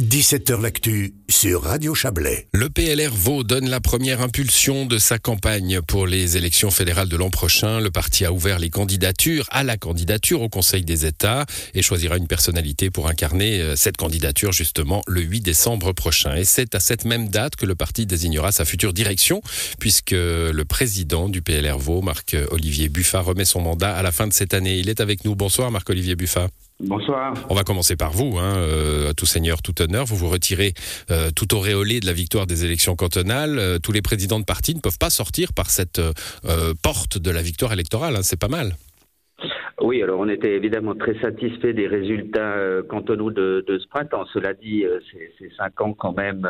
17h L'actu sur Radio Chablais. Le PLR Vaud donne la première impulsion de sa campagne pour les élections fédérales de l'an prochain. Le parti a ouvert les candidatures à la candidature au Conseil des États et choisira une personnalité pour incarner euh, cette candidature justement le 8 décembre prochain. Et c'est à cette même date que le parti désignera sa future direction puisque le président du PLR Vaud, Marc-Olivier Buffat, remet son mandat à la fin de cette année. Il est avec nous. Bonsoir Marc-Olivier Buffat. Bonsoir. On va commencer par vous, hein, euh, tout seigneur, tout honneur. Vous vous retirez euh, tout auréolé de la victoire des élections cantonales. Euh, tous les présidents de parti ne peuvent pas sortir par cette porte de la victoire électorale. Hein, c'est pas mal. Oui, alors on était évidemment très satisfait des résultats cantonaux de, de, ce printemps. Cela dit, c'est cinq ans quand même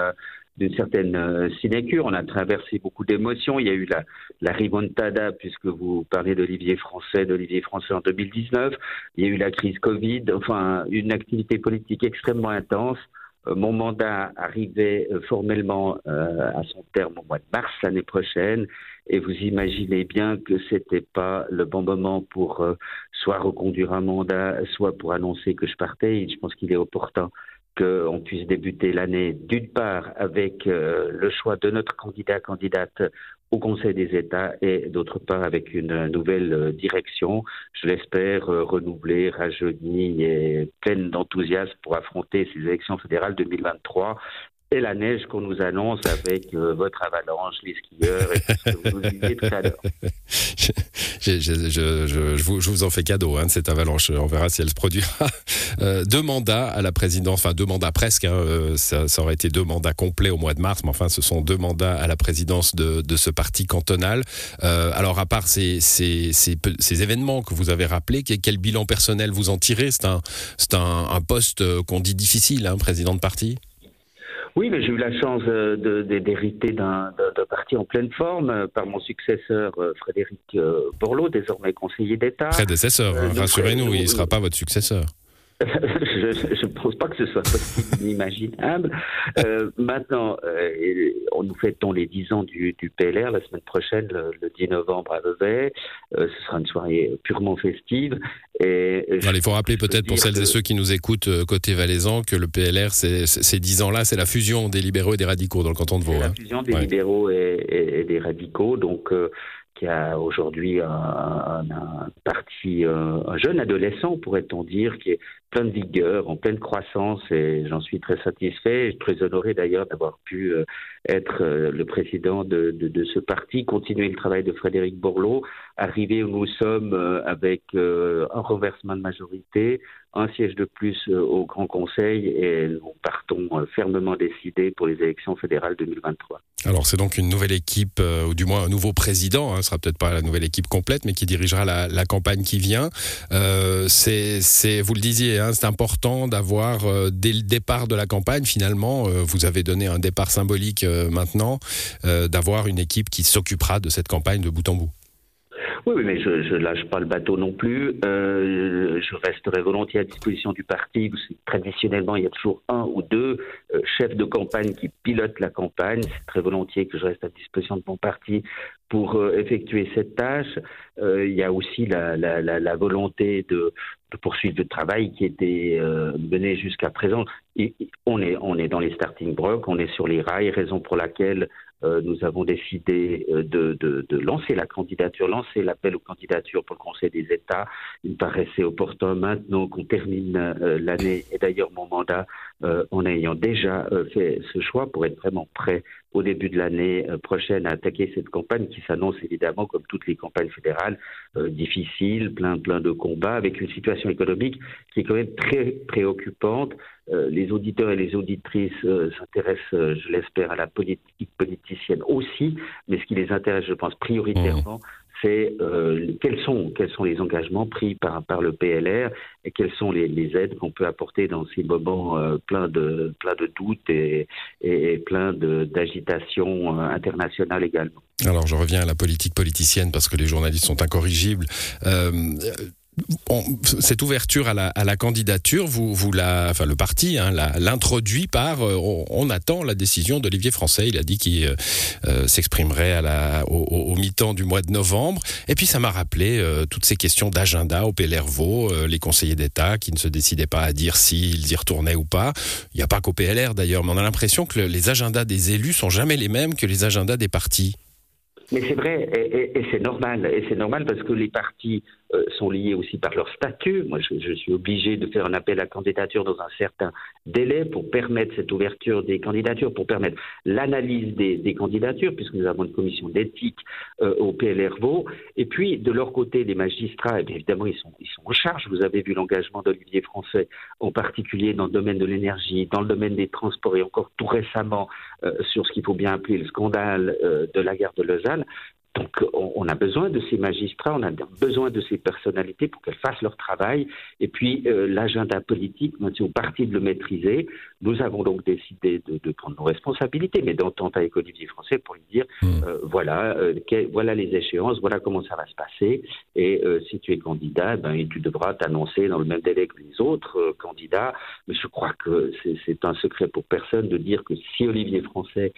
d'une certaine euh, sinécure. On a traversé beaucoup d'émotions. Il y a eu la, la rimontada, puisque vous parlez d'Olivier Français, d'Olivier Français en 2019. Il y a eu la crise Covid. Enfin, une activité politique extrêmement intense. Euh, mon mandat arrivait euh, formellement à son terme au mois de mars l'année prochaine, et vous imaginez bien que c'était pas le bon moment pour soit reconduire un mandat, soit pour annoncer que je partais. je pense qu'il est opportun qu'on puisse débuter l'année d'une part avec euh, le choix de notre candidat candidate au Conseil des États et d'autre part avec une nouvelle euh, direction, je l'espère euh, renouvelée, rajeunie et pleine d'enthousiasme pour affronter ces élections fédérales 2023 et la neige qu'on nous annonce avec votre avalanche, les skieurs et tout ce que vous nous disiez tout à l'heure. je, je, je, vous, je vous en fais cadeau hein, de cette avalanche. On verra si elle se produira. Euh, deux mandats à la présidence, enfin deux mandats presque. Hein, euh, ça, ça, aurait été deux mandats complets au mois de mars, mais enfin ce sont deux mandats à la présidence de, de ce parti cantonal. Euh, alors à part ces, ces, ces, ces, événements que vous avez rappelés, quel bilan personnel vous en tirez? C'est un, un, un poste qu'on dit difficile, hein, président de parti? Oui, mais j'ai eu la chance d'hériter d'un parti en pleine forme euh, par mon successeur euh, Frédéric euh, Borloo, désormais conseiller d'État. Prédécesseur, rassurez-nous, il ne sera pas votre successeur. Je ne pense pas que ce soit possible inimaginable. Euh, maintenant, euh, nous fêtons les 10 ans du, du, PLR la semaine prochaine, le, 10 novembre à Vevey. Euh, ce sera une soirée purement festive. Et il faut rappeler peut-être pour celles et ceux qui nous écoutent côté valaisan que le PLR, ces 10 ans-là, c'est la fusion des libéraux et des radicaux dans le canton de Vaud. La hein. fusion des libéraux et, et, des radicaux. Donc, qui a aujourd'hui un, un, parti, euh, un jeune adolescent, pourrait-on dire, qui est plein de vigueur, en pleine croissance, et j'en suis très satisfait, très honoré d'ailleurs d'avoir pu euh, être euh, le président de, ce parti, continuer le travail de Frédéric Borloo, arriver où nous sommes avec un renversement de majorité, un siège de plus euh, au Grand Conseil et nous partons euh, fermement décidés pour les élections fédérales 2023. Alors c'est donc une nouvelle équipe, euh, ou du moins un nouveau président, hein, ce sera peut-être pas la nouvelle équipe complète, mais qui dirigera la, campagne qui vient. Euh, c'est, vous le disiez, hein, c'est important d'avoir, dès le départ de la campagne, finalement, vous avez donné un départ symbolique maintenant, d'avoir une équipe qui s'occupera de cette campagne de bout en bout. Oui, mais je ne lâche pas le bateau non plus. Euh, je resterai volontiers à disposition du parti. Traditionnellement, il y a toujours un ou deux euh, chefs de campagne qui pilotent la campagne. C'est très volontiers que je reste à disposition de mon parti pour euh, effectuer cette tâche. Euh, il y a aussi la, la, la, la volonté de, de, poursuivre le travail qui était euh, mené jusqu'à présent. On, est, on est dans les starting blocks, on est sur les rails, raison pour laquelle euh, nous avons décidé euh, de, de, de, lancer la candidature, lancer l'appel aux candidatures pour le Conseil des États. Il me paraissait opportun maintenant qu'on termine euh, l'année et d'ailleurs mon mandat en ayant déjà fait ce choix pour être vraiment prêt au début de l'année prochaine à attaquer cette campagne qui s'annonce évidemment comme toutes les campagnes fédérales difficile, plein plein de combats avec une situation économique qui est quand même très préoccupante. les auditeurs et les auditrices s'intéressent, je l'espère, à la politique politique aussi, mais ce qui les intéresse, je pense, prioritairement, mmh. C'est euh, quels, sont, quels sont les engagements pris par, par le PLR et quelles sont les, aides qu'on peut apporter dans ces moments euh, pleins, de, plein de doutes et, et, plein d'agitation euh, internationale également. Alors je reviens à la politique politicienne parce que les journalistes sont incorrigibles cette ouverture à la, candidature, vous, le parti hein, l'introduit par euh, on, attend la décision d'Olivier Français. Il a dit qu'il euh, euh, s'exprimerait au, mi-temps du mois de novembre. Et puis ça m'a rappelé toutes ces questions d'agenda au PLRVaux, les conseillers d'État qui ne se décidaient pas à dire s'ils y retournaient ou pas. Il n'y a pas qu'au PLR d'ailleurs, mais on a l'impression que les agendas des élus sont jamais les mêmes que les agendas des partis. Mais c'est vrai, et, c'est normal, et c'est normal parce que les partis euh, sont liés aussi par leur statut. Moi, je, suis obligé de faire un appel à candidature dans un certain délai pour permettre cette ouverture des candidatures, pour permettre l'analyse des, candidatures, puisque nous avons une commission d'éthique euh, au PLRVO. Et puis, de leur côté, les magistrats, eh évidemment, ils sont, ils sont en charge. Vous avez vu l'engagement d'Olivier Français, en particulier dans le domaine de l'énergie, dans le domaine des transports et encore tout récemment euh, sur ce qu'il faut bien appeler le scandale de la gare de Lausanne. Donc on, a besoin de ces magistrats, on a besoin de ces personnalités pour qu'elles fassent leur travail. Et puis euh, l'agenda politique, c'est au parti de le maîtriser. Nous avons donc décidé de, prendre nos responsabilités, mais d'entendre avec Olivier Français pour lui dire mmh. euh, voilà, euh, voilà les échéances, voilà comment ça va se passer. Et si tu es candidat, ben, tu devras t'annoncer dans le même délai que les autres candidats. Mais je crois que c'est un secret pour personne de dire que si Olivier Français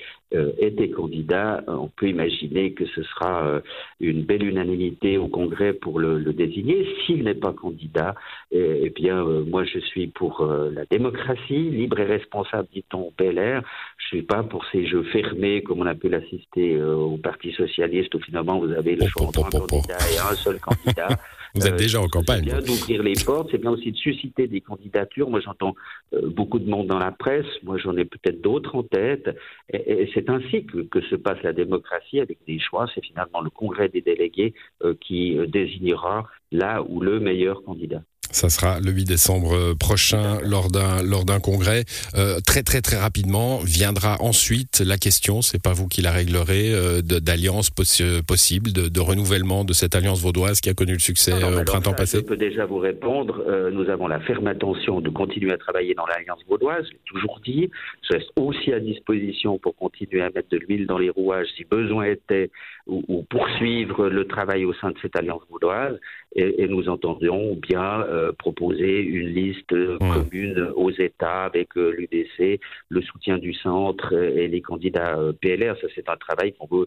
était candidat, on peut imaginer que ce sera euh, une belle unanimité au Congrès pour le, désigner. S'il n'est pas candidat, eh, eh bien, euh, moi, je suis pour euh, la démocratie, libre et responsable, dit-on au PLR. Je suis pas pour ces jeux fermés, comme on a pu l'assister au Parti socialiste, où finalement vous avez le choix entre un candidat et un seul candidat. Vous êtes déjà en campagne. C'est bien d'ouvrir les portes, c'est bien aussi de susciter des candidatures. Moi, j'entends beaucoup de monde dans la presse. Moi, j'en ai peut-être d'autres en tête. Et, c'est ainsi que, que, se passe la démocratie avec des choix. C'est finalement le congrès des délégués euh, qui euh, désignera là ou le meilleur candidat. Ça sera le 8 décembre prochain lors d'un lors d'un congrès. Euh, très très très rapidement viendra ensuite la question, c'est pas vous qui la réglerez, euh, d'alliance possible, de, de, renouvellement de cette alliance vaudoise qui a connu le succès au printemps passé. Je peux déjà vous répondre. Euh, nous avons la ferme intention de continuer à travailler dans l'alliance vaudoise. Je l'ai toujours dit. Je reste aussi à disposition pour continuer à mettre de l'huile dans les rouages si besoin était ou, ou, poursuivre le travail au sein de cette alliance vaudoise. Et, et nous entendons bien euh, proposer une liste commune aux États avec euh, l'UDC, le soutien du centre et les candidats euh, PLR. Ça, c'est un travail qu'on veut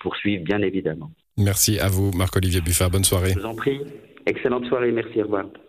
poursuivre, bien évidemment. Merci à vous, Marc-Olivier Buffard. Bonne soirée. Je vous en prie. Excellente soirée. Merci. Au revoir.